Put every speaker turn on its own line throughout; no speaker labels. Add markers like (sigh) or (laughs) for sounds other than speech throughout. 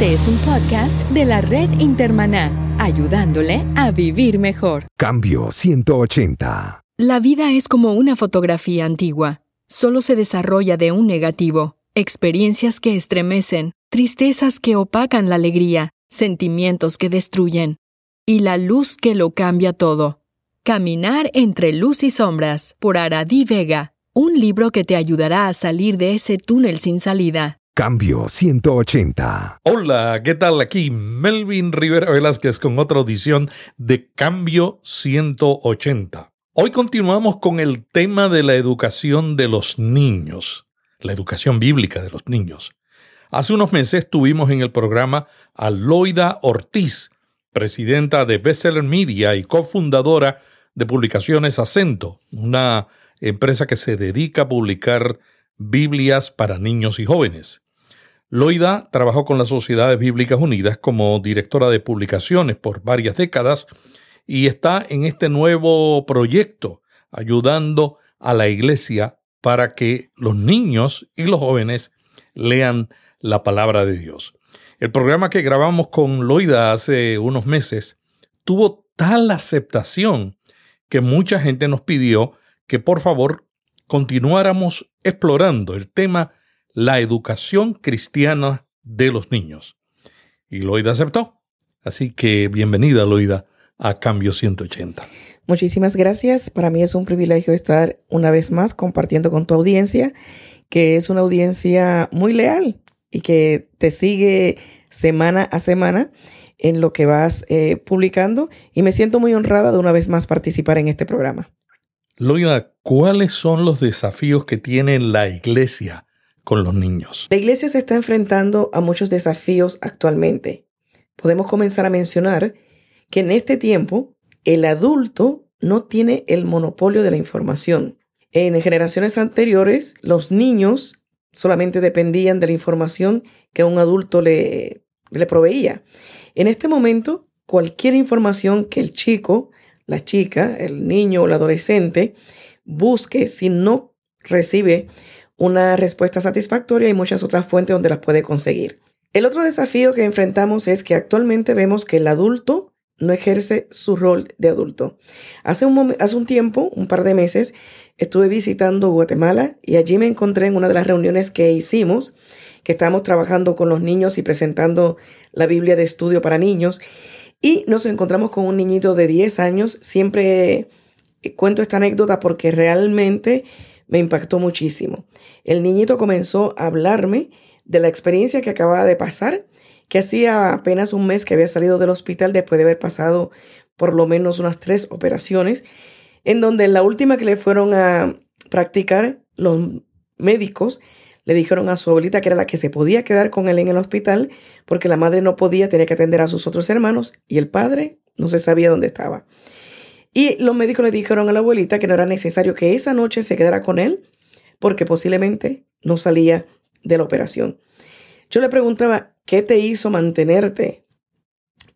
Este es un podcast de la red Intermaná, ayudándole a vivir mejor.
Cambio 180.
La vida es como una fotografía antigua. Solo se desarrolla de un negativo. Experiencias que estremecen, tristezas que opacan la alegría, sentimientos que destruyen. Y la luz que lo cambia todo. Caminar entre luz y sombras, por Aradí Vega. Un libro que te ayudará a salir de ese túnel sin salida.
Cambio 180.
Hola, ¿qué tal? Aquí Melvin Rivera Velázquez con otra audición de Cambio 180. Hoy continuamos con el tema de la educación de los niños, la educación bíblica de los niños. Hace unos meses tuvimos en el programa a Loida Ortiz, presidenta de Bestseller Media y cofundadora de Publicaciones Acento, una empresa que se dedica a publicar Biblias para niños y jóvenes. Loida trabajó con las Sociedades Bíblicas Unidas como directora de publicaciones por varias décadas y está en este nuevo proyecto ayudando a la iglesia para que los niños y los jóvenes lean la palabra de Dios. El programa que grabamos con Loida hace unos meses tuvo tal aceptación que mucha gente nos pidió que por favor continuáramos explorando el tema la educación cristiana de los niños. Y Loida aceptó. Así que bienvenida, Loida, a Cambio 180.
Muchísimas gracias. Para mí es un privilegio estar una vez más compartiendo con tu audiencia, que es una audiencia muy leal y que te sigue semana a semana en lo que vas eh, publicando. Y me siento muy honrada de una vez más participar en este programa.
Loida, ¿cuáles son los desafíos que tiene la iglesia con los niños?
La iglesia se está enfrentando a muchos desafíos actualmente. Podemos comenzar a mencionar que en este tiempo el adulto no tiene el monopolio de la información. En generaciones anteriores, los niños solamente dependían de la información que un adulto le, le proveía. En este momento, cualquier información que el chico la chica, el niño o el adolescente busque si no recibe una respuesta satisfactoria y muchas otras fuentes donde las puede conseguir. El otro desafío que enfrentamos es que actualmente vemos que el adulto no ejerce su rol de adulto. Hace un, hace un tiempo, un par de meses, estuve visitando Guatemala y allí me encontré en una de las reuniones que hicimos, que estábamos trabajando con los niños y presentando la Biblia de estudio para niños. Y nos encontramos con un niñito de 10 años. Siempre eh, cuento esta anécdota porque realmente me impactó muchísimo. El niñito comenzó a hablarme de la experiencia que acababa de pasar, que hacía apenas un mes que había salido del hospital después de haber pasado por lo menos unas tres operaciones, en donde la última que le fueron a practicar los médicos le dijeron a su abuelita que era la que se podía quedar con él en el hospital porque la madre no podía, tenía que atender a sus otros hermanos y el padre no se sabía dónde estaba. Y los médicos le dijeron a la abuelita que no era necesario que esa noche se quedara con él porque posiblemente no salía de la operación. Yo le preguntaba, ¿qué te hizo mantenerte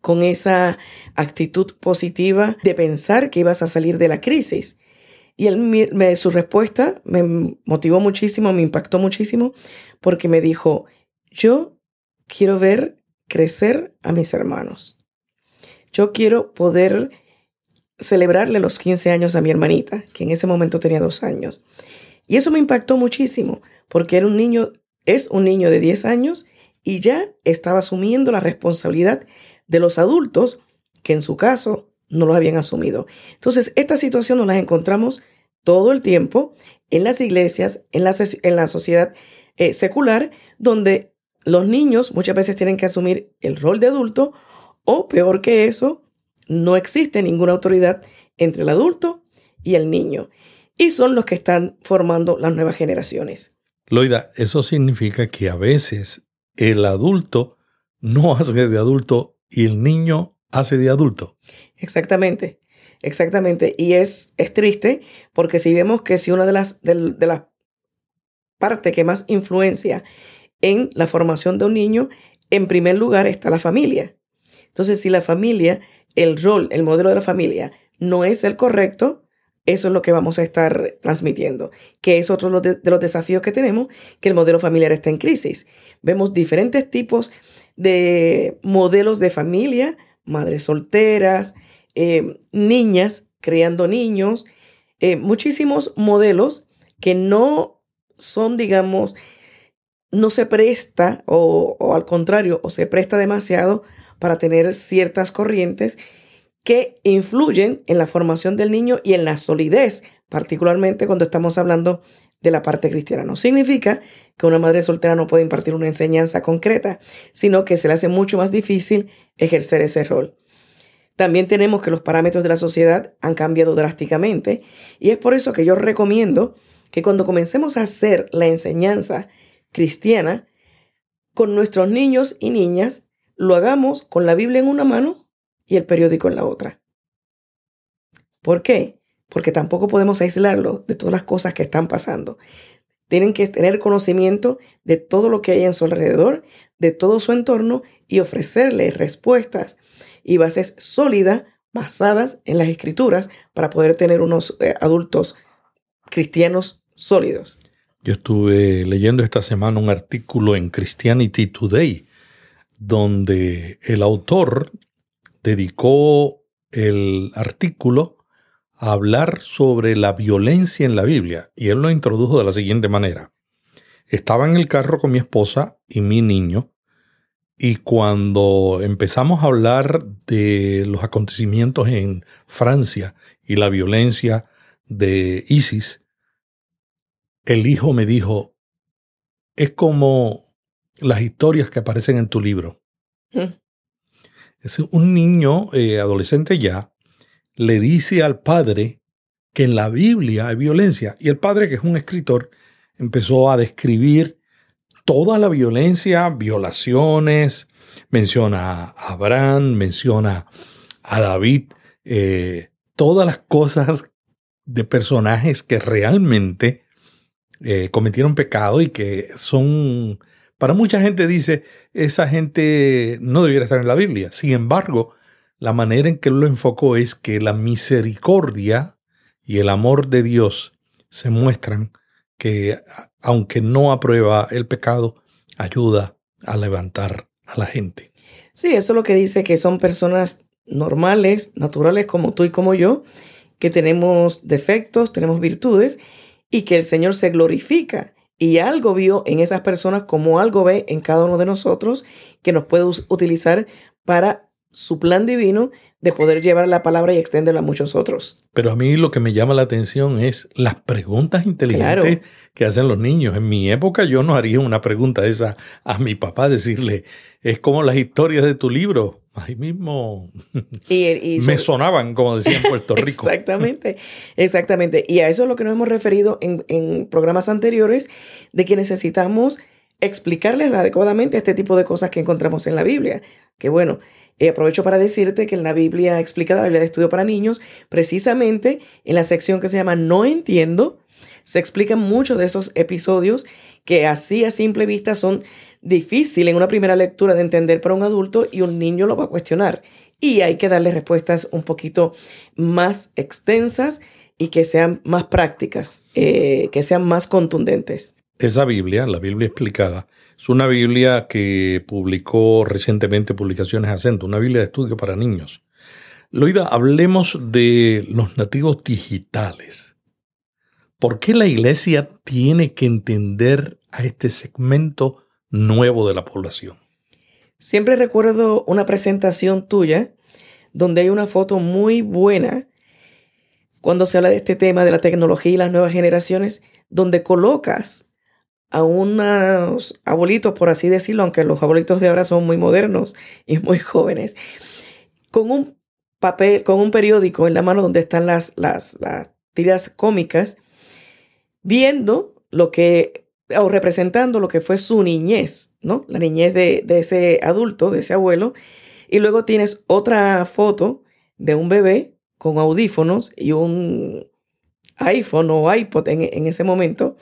con esa actitud positiva de pensar que ibas a salir de la crisis? Y él, me, su respuesta me motivó muchísimo, me impactó muchísimo, porque me dijo, yo quiero ver crecer a mis hermanos. Yo quiero poder celebrarle los 15 años a mi hermanita, que en ese momento tenía dos años. Y eso me impactó muchísimo, porque era un niño, es un niño de 10 años y ya estaba asumiendo la responsabilidad de los adultos, que en su caso no lo habían asumido. Entonces, esta situación nos la encontramos todo el tiempo en las iglesias, en la, en la sociedad eh, secular, donde los niños muchas veces tienen que asumir el rol de adulto o peor que eso, no existe ninguna autoridad entre el adulto y el niño. Y son los que están formando las nuevas generaciones.
Loida, eso significa que a veces el adulto no hace de adulto y el niño hace de adulto.
Exactamente, exactamente. Y es, es triste porque si vemos que si una de las, de, las partes que más influencia en la formación de un niño, en primer lugar está la familia. Entonces, si la familia, el rol, el modelo de la familia no es el correcto, eso es lo que vamos a estar transmitiendo, que es otro de los desafíos que tenemos, que el modelo familiar está en crisis. Vemos diferentes tipos de modelos de familia, madres solteras, eh, niñas criando niños, eh, muchísimos modelos que no son, digamos, no se presta o, o al contrario, o se presta demasiado para tener ciertas corrientes que influyen en la formación del niño y en la solidez, particularmente cuando estamos hablando de la parte cristiana. No significa que una madre soltera no puede impartir una enseñanza concreta, sino que se le hace mucho más difícil ejercer ese rol. También tenemos que los parámetros de la sociedad han cambiado drásticamente y es por eso que yo recomiendo que cuando comencemos a hacer la enseñanza cristiana con nuestros niños y niñas, lo hagamos con la Biblia en una mano y el periódico en la otra. ¿Por qué? Porque tampoco podemos aislarlo de todas las cosas que están pasando. Tienen que tener conocimiento de todo lo que hay en su alrededor, de todo su entorno y ofrecerle respuestas y bases sólidas basadas en las escrituras para poder tener unos eh, adultos cristianos sólidos.
Yo estuve leyendo esta semana un artículo en Christianity Today donde el autor dedicó el artículo a hablar sobre la violencia en la Biblia y él lo introdujo de la siguiente manera. Estaba en el carro con mi esposa y mi niño y cuando empezamos a hablar de los acontecimientos en Francia y la violencia de ISIS, el hijo me dijo, es como las historias que aparecen en tu libro. Mm. Es un niño eh, adolescente ya le dice al padre que en la Biblia hay violencia. Y el padre, que es un escritor, empezó a describir toda la violencia, violaciones, menciona a Abraham, menciona a David, eh, todas las cosas de personajes que realmente eh, cometieron pecado y que son para mucha gente dice, esa gente no debiera estar en la Biblia. Sin embargo, la manera en que lo enfocó es que la misericordia y el amor de Dios se muestran que, aunque no aprueba el pecado, ayuda a levantar a la gente.
Sí, eso es lo que dice que son personas normales, naturales como tú y como yo, que tenemos defectos, tenemos virtudes y que el Señor se glorifica y algo vio en esas personas como algo ve en cada uno de nosotros que nos puede utilizar para su plan divino de poder llevar la palabra y extenderla a muchos otros.
Pero a mí lo que me llama la atención es las preguntas inteligentes que hacen los niños. En mi época yo no haría una pregunta esa a mi papá, decirle, es como las historias de tu libro. Ahí mismo me sonaban, como decía en Puerto (laughs) Rico.
exactamente, exactamente. Y a eso es lo que nos hemos referido en, en programas anteriores, de que necesitamos explicarles adecuadamente este tipo de cosas que encontramos en la Biblia. Que bueno, eh, aprovecho para decirte que en la Biblia explicada, la Biblia de estudio para niños, precisamente en la sección que se llama No entiendo, se explican muchos de esos episodios que así a simple vista son difíciles en una primera lectura de entender para un adulto y un niño lo va a cuestionar. Y hay que darle respuestas un poquito más extensas y que sean más prácticas, eh, que sean más contundentes.
Esa Biblia, la Biblia explicada, es una Biblia que publicó recientemente Publicaciones Acento, una Biblia de estudio para niños. Loida, hablemos de los nativos digitales. ¿Por qué la iglesia tiene que entender a este segmento nuevo de la población?
Siempre recuerdo una presentación tuya donde hay una foto muy buena cuando se habla de este tema de la tecnología y las nuevas generaciones, donde colocas a unos abuelitos, por así decirlo, aunque los abuelitos de ahora son muy modernos y muy jóvenes, con un papel, con un periódico en la mano donde están las, las, tiras cómicas, viendo lo que, o representando lo que fue su niñez, ¿no? La niñez de, de ese adulto, de ese abuelo. Y luego tienes otra foto de un bebé con audífonos y un iPhone o iPod en, en ese momento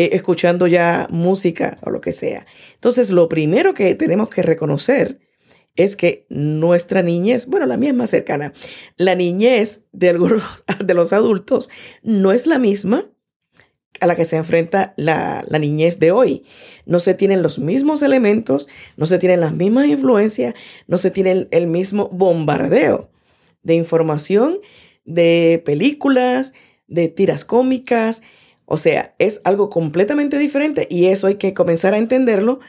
eh, escuchando ya música o lo que sea. Entonces, lo primero que tenemos que reconocer es que nuestra niñez, bueno, la mía es más cercana, la niñez de algunos (laughs) de los adultos no es la misma a la que se enfrenta la, niñez de hoy. No se tienen los mismos elementos, no se tienen las mismas influencias, no se tiene el mismo bombardeo de información, de películas, de tiras cómicas. O sea, es algo completamente diferente y eso hay que comenzar a entenderlo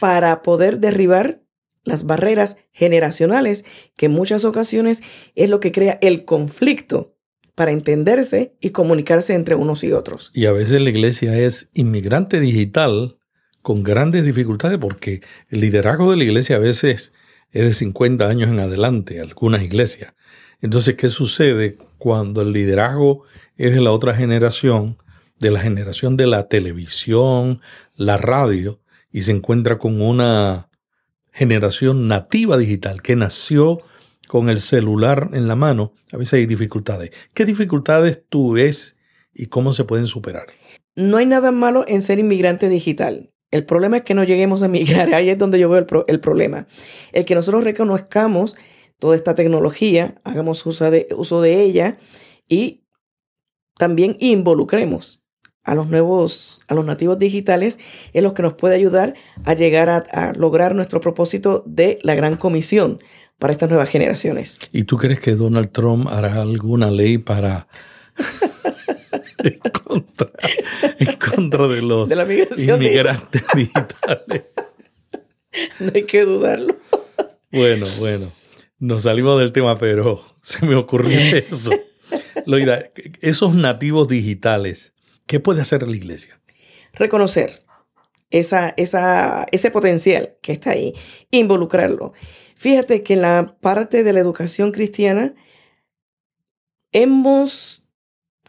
para poder derribar las barreras generacionales, que en muchas ocasiones es lo que crea el conflicto para entenderse y comunicarse entre unos y otros.
Y a veces la iglesia es inmigrante digital con grandes dificultades porque el liderazgo de la iglesia a veces es de 50 años en adelante, algunas iglesias. Entonces, ¿qué sucede cuando el liderazgo es de la otra generación, de la generación de la televisión, la radio, y se encuentra con una generación nativa digital que nació con el celular en la mano, a veces hay dificultades. ¿Qué dificultades tú ves y cómo se pueden superar?
No hay nada malo en ser inmigrante digital. El problema es que no lleguemos a migrar. (laughs) Ahí es donde yo veo el, problema. El que nosotros reconozcamos toda esta tecnología, hagamos uso de ella y también involucremos a los nuevos, a los nativos digitales, es lo que nos puede ayudar a llegar a, lograr nuestro propósito de la gran comisión para estas nuevas generaciones.
¿Y tú crees que Donald Trump hará alguna ley para (laughs) en, contra, de los inmigrantes digitales? (laughs)
No hay que dudarlo.
Bueno, bueno, nos salimos del tema, pero se me ocurrió (laughs) eso. Loida, esos nativos digitales, ¿Qué puede hacer la iglesia?
Reconocer ese potencial que está ahí, involucrarlo. Fíjate que en la parte de la educación cristiana hemos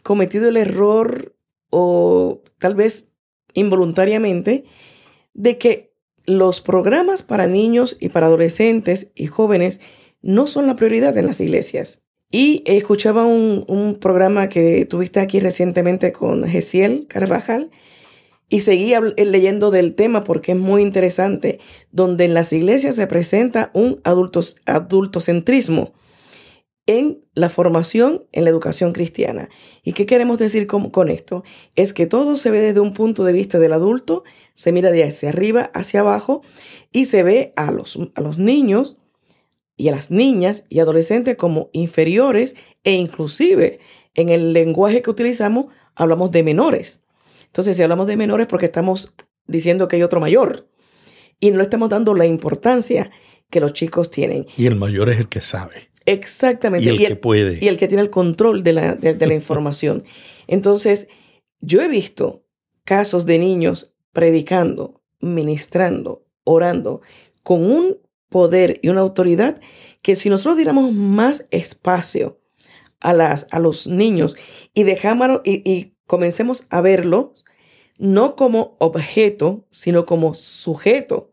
cometido el error o tal vez involuntariamente de que los programas para niños y para adolescentes y jóvenes no son la prioridad en las iglesias. Y escuchaba un, programa que tuviste aquí recientemente con Gesiel Carvajal y seguía leyendo del tema porque es muy interesante, donde en las iglesias se presenta un adultocentrismo en la formación en la educación cristiana. ¿Y qué queremos decir con, con, esto? Es que todo se ve desde un punto de vista del adulto, se mira de hacia arriba, hacia abajo, y se ve a los, a los niños y a las niñas y adolescentes como inferiores e inclusive en el lenguaje que utilizamos hablamos de menores. Entonces, si hablamos de menores porque estamos diciendo que hay otro mayor y no le estamos dando la importancia que los chicos tienen.
Y el mayor es el que sabe.
Exactamente.
Y el que puede.
Y el que tiene el control de la, de la (laughs) información. Entonces, yo he visto casos de niños predicando, ministrando, orando, con un poder y una autoridad que si nosotros diéramos más espacio a, las, a los niños y dejámoslo y, y comencemos a verlo no como objeto, sino como sujeto,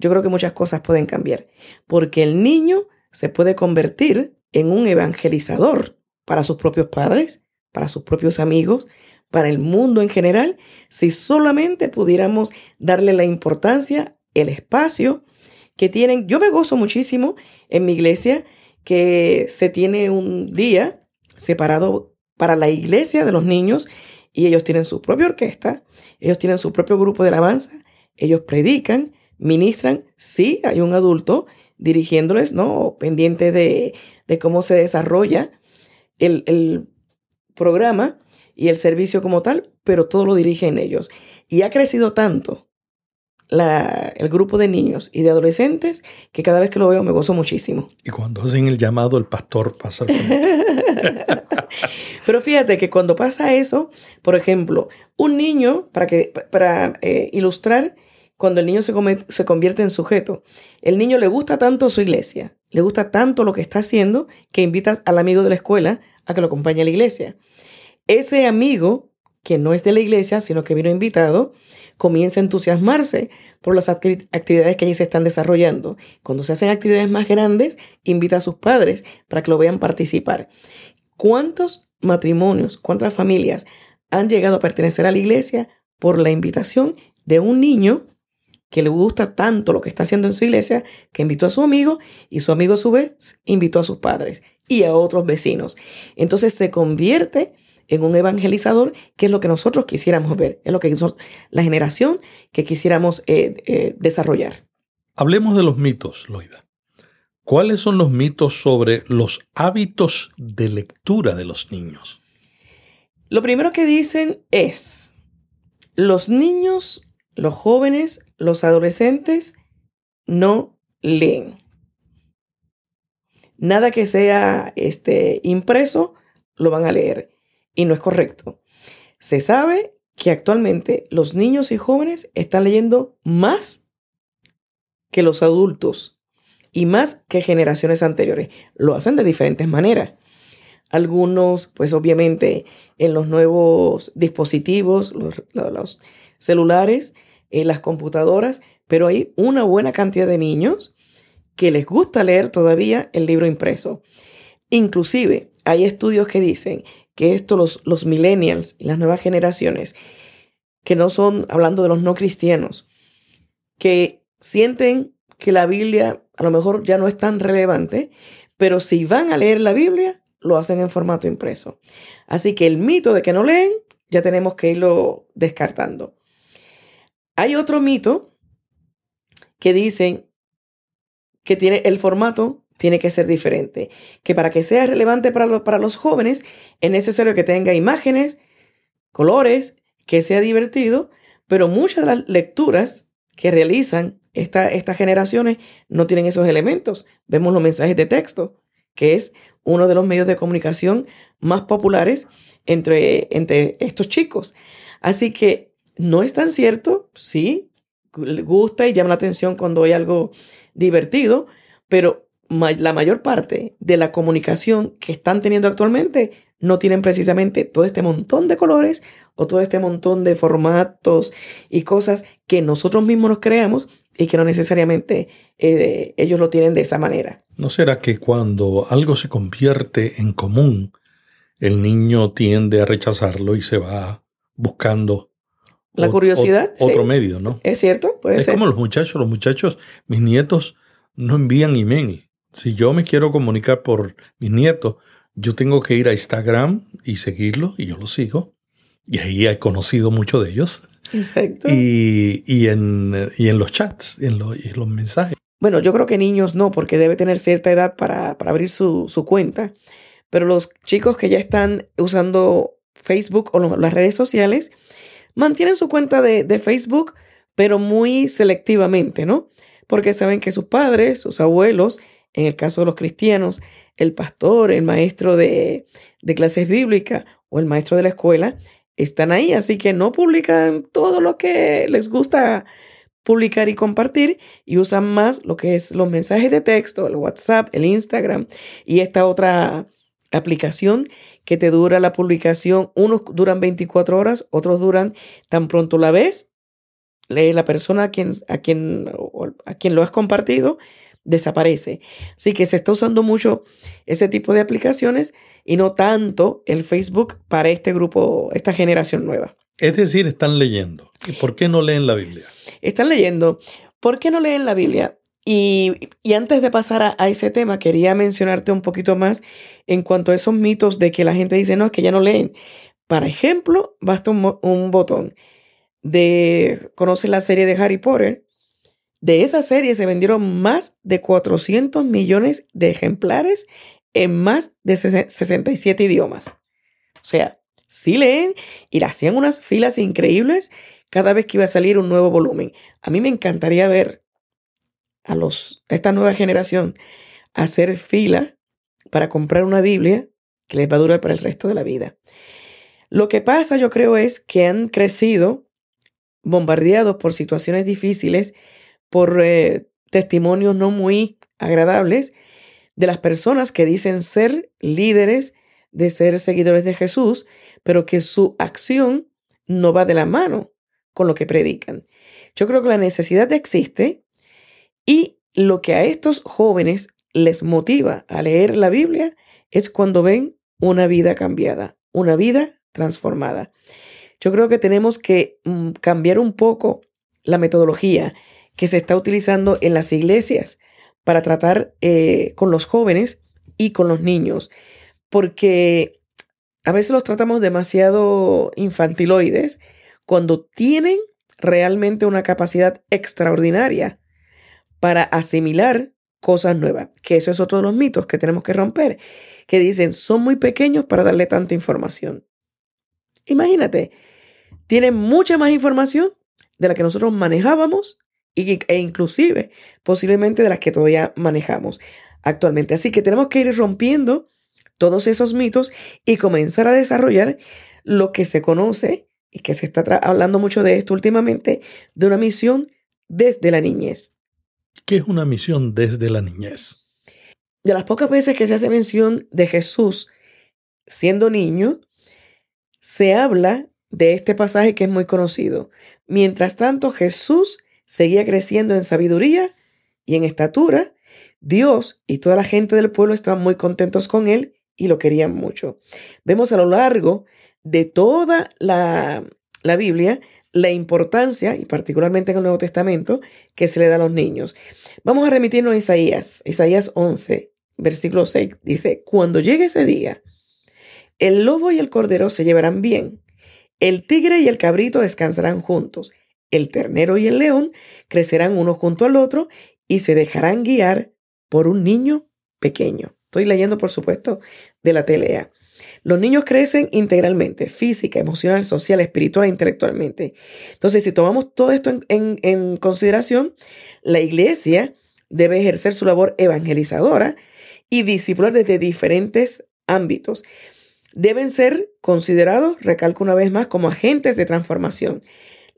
yo creo que muchas cosas pueden cambiar. Porque el niño se puede convertir en un evangelizador para sus propios padres, para sus propios amigos, para el mundo en general, si solamente pudiéramos darle la importancia, el espacio que tienen, yo me gozo muchísimo en mi iglesia que se tiene un día separado para la iglesia de los niños y ellos tienen su propia orquesta, ellos tienen su propio grupo de alabanza, ellos predican, ministran, sí, hay un adulto dirigiéndoles, ¿no? Pendiente de, de cómo se desarrolla el, el programa y el servicio como tal, pero todo lo dirigen ellos. Y ha crecido tanto el grupo de niños y de adolescentes que cada vez que lo veo me gozo muchísimo.
Y cuando hacen el llamado, el pastor pasa al (laughs)
Pero fíjate que cuando pasa eso, por ejemplo, un niño, para, que, para eh, ilustrar, cuando el niño se, se convierte en sujeto, el niño le gusta tanto su iglesia, le gusta tanto lo que está haciendo, que invita al amigo de la escuela a que lo acompañe a la iglesia. Ese amigo, que no es de la iglesia, sino que vino invitado, comienza a entusiasmarse por las actividades que allí se están desarrollando. Cuando se hacen actividades más grandes, invita a sus padres para que lo vean participar. ¿Cuántos matrimonios, cuántas familias han llegado a pertenecer a la iglesia por la invitación de un niño que le gusta tanto lo que está haciendo en su iglesia que invitó a su amigo y su amigo a su vez invitó a sus padres y a otros vecinos. Entonces se convierte en un evangelizador, que es lo que nosotros quisiéramos ver, es lo que la generación que quisiéramos eh, eh, desarrollar.
Hablemos de los mitos, Loida. ¿Cuáles son los mitos sobre los hábitos de lectura de los niños?
Lo primero que dicen es, los niños, los jóvenes, los adolescentes no leen. Nada que sea este, impreso lo van a leer. Y no es correcto. Se sabe que actualmente los niños y jóvenes están leyendo más que los adultos y más que generaciones anteriores. Lo hacen de diferentes maneras. Algunos, pues obviamente, en los nuevos dispositivos, los, celulares, en las computadoras, pero hay una buena cantidad de niños que les gusta leer todavía el libro impreso. Inclusive hay estudios que dicen que esto los, los millennials y las nuevas generaciones, que no son, hablando de los no cristianos, que sienten que la Biblia a lo mejor ya no es tan relevante, pero si van a leer la Biblia, lo hacen en formato impreso. Así que el mito de que no leen, ya tenemos que irlo descartando. Hay otro mito que dicen que tiene el formato tiene que ser diferente, que para que sea relevante para, para los jóvenes es necesario que tenga imágenes, colores, que sea divertido, pero muchas de las lecturas que realizan esta, estas generaciones no tienen esos elementos. Vemos los mensajes de texto, que es uno de los medios de comunicación más populares entre, entre estos chicos. Así que no es tan cierto, sí, gusta y llama la atención cuando hay algo divertido, pero la mayor parte de la comunicación que están teniendo actualmente no tienen precisamente todo este montón de colores o todo este montón de formatos y cosas que nosotros mismos nos creamos y que no necesariamente eh, ellos lo tienen de esa manera.
¿No será que cuando algo se convierte en común, el niño tiende a rechazarlo y se va buscando
la curiosidad.
otro medio, ¿no?
Es cierto, puede
es
ser.
como los muchachos, los muchachos, mis nietos no envían email. Si yo me quiero comunicar por mis nietos, yo tengo que ir a Instagram y seguirlo, y yo lo sigo. Y ahí he conocido mucho de ellos.
Exacto.
Y, en, en, los chats, en, los mensajes.
Bueno, yo creo que niños no, porque debe tener cierta edad para, abrir su, cuenta. Pero los chicos que ya están usando Facebook o las redes sociales, mantienen su cuenta de, de Facebook, pero muy selectivamente, ¿no? Porque saben que sus padres, sus abuelos, en el caso de los cristianos, el pastor, el maestro de, clases bíblicas o el maestro de la escuela están ahí, así que no publican todo lo que les gusta publicar y compartir y usan más lo que es los mensajes de texto, el WhatsApp, el Instagram y esta otra aplicación que te dura la publicación. Unos duran 24 horas, otros duran tan pronto la ves, la persona a quien, a quien, a quien lo has compartido desaparece. Así que se está usando mucho ese tipo de aplicaciones y no tanto el Facebook para este grupo, esta generación nueva.
Es decir, están leyendo. ¿Y por qué no leen la Biblia?
Están leyendo. ¿Por qué no leen la Biblia? Y, antes de pasar a, ese tema, quería mencionarte un poquito más en cuanto a esos mitos de que la gente dice, no, es que ya no leen. Para ejemplo, basta un, un botón de, ¿conoces la serie de Harry Potter? De esa serie se vendieron más de 400 millones de ejemplares en más de 67 idiomas. O sea, sí leen y hacían unas filas increíbles cada vez que iba a salir un nuevo volumen. A mí me encantaría ver a, los, a esta nueva generación hacer fila para comprar una Biblia que les va a durar para el resto de la vida. Lo que pasa, yo creo, es que han crecido bombardeados por situaciones difíciles por eh, testimonios no muy agradables de las personas que dicen ser líderes, de ser seguidores de Jesús, pero que su acción no va de la mano con lo que predican. Yo creo que la necesidad existe y lo que a estos jóvenes les motiva a leer la Biblia es cuando ven una vida cambiada, una vida transformada. Yo creo que tenemos que mm, cambiar un poco la metodología que se está utilizando en las iglesias para tratar eh, con los jóvenes y con los niños, porque a veces los tratamos demasiado infantiloides cuando tienen realmente una capacidad extraordinaria para asimilar cosas nuevas, que eso es otro de los mitos que tenemos que romper, que dicen son muy pequeños para darle tanta información. Imagínate, tienen mucha más información de la que nosotros manejábamos e inclusive posiblemente de las que todavía manejamos actualmente. Así que tenemos que ir rompiendo todos esos mitos y comenzar a desarrollar lo que se conoce y que se está hablando mucho de esto últimamente, de una misión desde la niñez.
¿Qué es una misión desde la niñez?
De las pocas veces que se hace mención de Jesús siendo niño, se habla de este pasaje que es muy conocido. Mientras tanto, Jesús seguía creciendo en sabiduría y en estatura. Dios y toda la gente del pueblo estaban muy contentos con él y lo querían mucho. Vemos a lo largo de toda la, la Biblia la importancia, y particularmente en el Nuevo Testamento, que se le da a los niños. Vamos a remitirnos a Isaías, Isaías 11, versículo 6, dice, cuando llegue ese día, el lobo y el cordero se llevarán bien, el tigre y el cabrito descansarán juntos, el ternero y el león crecerán uno junto al otro y se dejarán guiar por un niño pequeño. Estoy leyendo, por supuesto, de la telea. Los niños crecen integralmente, física, emocional, social, espiritual e intelectualmente. Entonces, si tomamos todo esto en, consideración, la iglesia debe ejercer su labor evangelizadora y discipular desde diferentes ámbitos. Deben ser considerados, recalco una vez más, como agentes de transformación.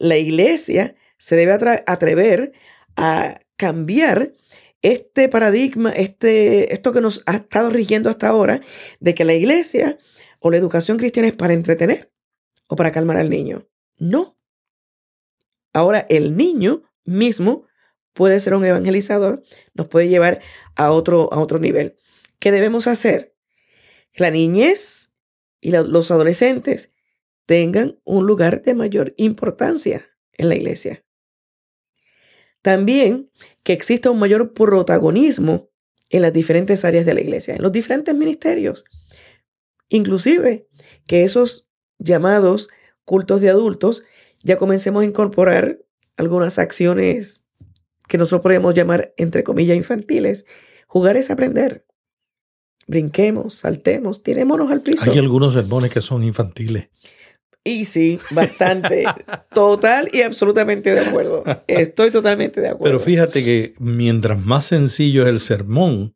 La iglesia se debe atrever a cambiar este paradigma, este, esto que nos ha estado rigiendo hasta ahora, de que la iglesia o la educación cristiana es para entretener o para calmar al niño. No. Ahora el niño mismo puede ser un evangelizador, nos puede llevar a otro, a otro nivel. ¿Qué debemos hacer? La niñez y los adolescentes tengan un lugar de mayor importancia en la iglesia. También que exista un mayor protagonismo en las diferentes áreas de la iglesia, en los diferentes ministerios. Inclusive que esos llamados cultos de adultos ya comencemos a incorporar algunas acciones que nosotros podemos llamar, entre comillas, infantiles. Jugar es aprender. Brinquemos, saltemos, tirémonos al piso.
Hay algunos sermones que son infantiles.
Y sí, bastante. (laughs) Total y absolutamente de acuerdo. Estoy totalmente de acuerdo.
Pero fíjate que mientras más sencillo es el sermón,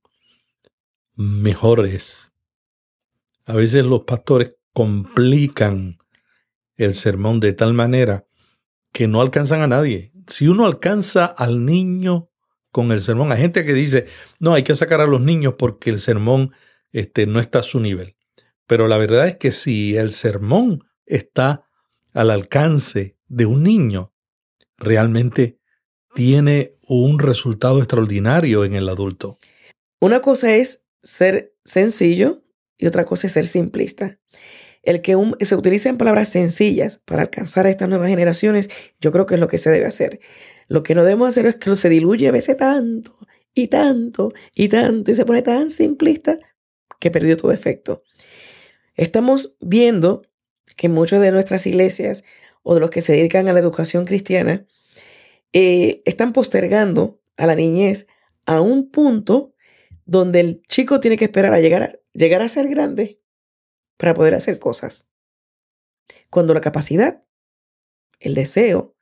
mejor es. A veces los pastores complican el sermón de tal manera que no alcanzan a nadie. Si uno alcanza al niño con el sermón, hay gente que dice, no, hay que sacar a los niños porque el sermón este, no está a su nivel. Pero la verdad es que si el sermón está al alcance de un niño, realmente tiene un resultado extraordinario en el adulto.
Una cosa es ser sencillo y otra cosa es ser simplista. El que se utilicen palabras sencillas para alcanzar a estas nuevas generaciones, yo creo que es lo que se debe hacer. Lo que no debemos hacer es que se diluye a veces tanto y tanto y tanto y se pone tan simplista que perdió todo efecto. Estamos viendo que muchas de nuestras iglesias o de los que se dedican a la educación cristiana eh, están postergando a la niñez a un punto donde el chico tiene que esperar a llegar, a llegar a ser grande para poder hacer cosas. Cuando la capacidad, el deseo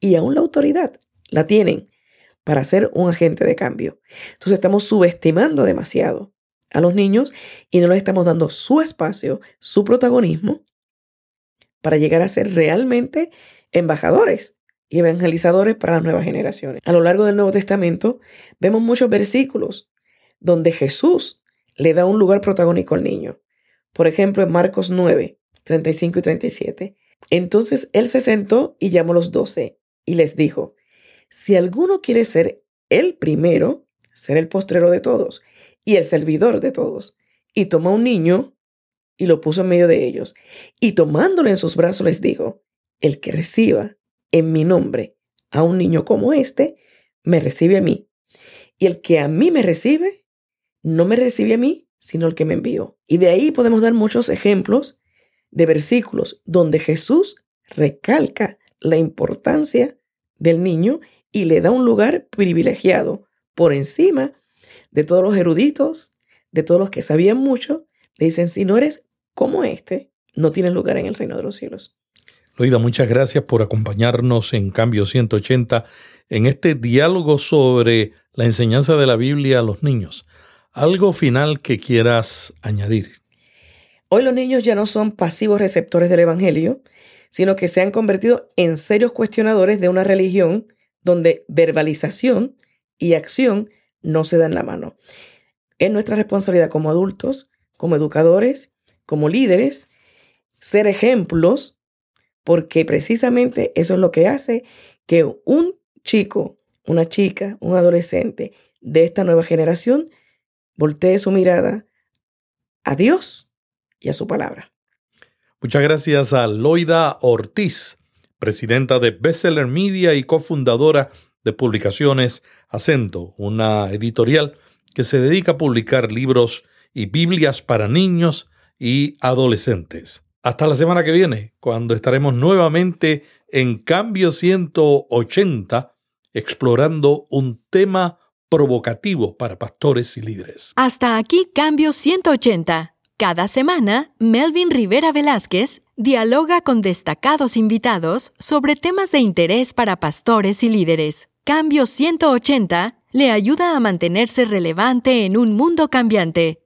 y aún la autoridad la tienen para ser un agente de cambio. Entonces estamos subestimando demasiado a los niños y no les estamos dando su espacio, su protagonismo para llegar a ser realmente embajadores y evangelizadores para las nuevas generaciones. A lo largo del Nuevo Testamento vemos muchos versículos donde Jesús le da un lugar protagónico al niño. Por ejemplo, en Marcos 9, 35 y 37. Entonces él se sentó y llamó a los doce y les dijo, si alguno quiere ser el primero, ser el postrero de todos y el servidor de todos, y toma un niño y lo puso en medio de ellos. Y tomándolo en sus brazos les dijo, el que reciba en mi nombre a un niño como este, me recibe a mí. Y el que a mí me recibe, no me recibe a mí, sino el que me envió. Y de ahí podemos dar muchos ejemplos de versículos donde Jesús recalca la importancia del niño y le da un lugar privilegiado por encima de todos los eruditos, de todos los que sabían mucho. Le dicen, si no eres como este, no tienes lugar en el reino de los cielos.
Loida, muchas gracias por acompañarnos en Cambio 180 en este diálogo sobre la enseñanza de la Biblia a los niños. ¿Algo final que quieras añadir?
Hoy los niños ya no son pasivos receptores del Evangelio, sino que se han convertido en serios cuestionadores de una religión donde verbalización y acción no se dan la mano. Es nuestra responsabilidad como adultos, como educadores, como líderes, ser ejemplos, porque precisamente eso es lo que hace que un chico, una chica, un adolescente de esta nueva generación voltee su mirada a Dios y a su palabra.
Muchas gracias a Loida Ortiz, presidenta de Bestseller Media y cofundadora de Publicaciones Acento, una editorial que se dedica a publicar libros y Biblias para niños y adolescentes. Hasta la semana que viene, cuando estaremos nuevamente en Cambio 180, explorando un tema provocativo para pastores y líderes.
Hasta aquí Cambio 180. Cada semana, Melvin Rivera Velázquez dialoga con destacados invitados sobre temas de interés para pastores y líderes. Cambio 180 le ayuda a mantenerse relevante en un mundo cambiante.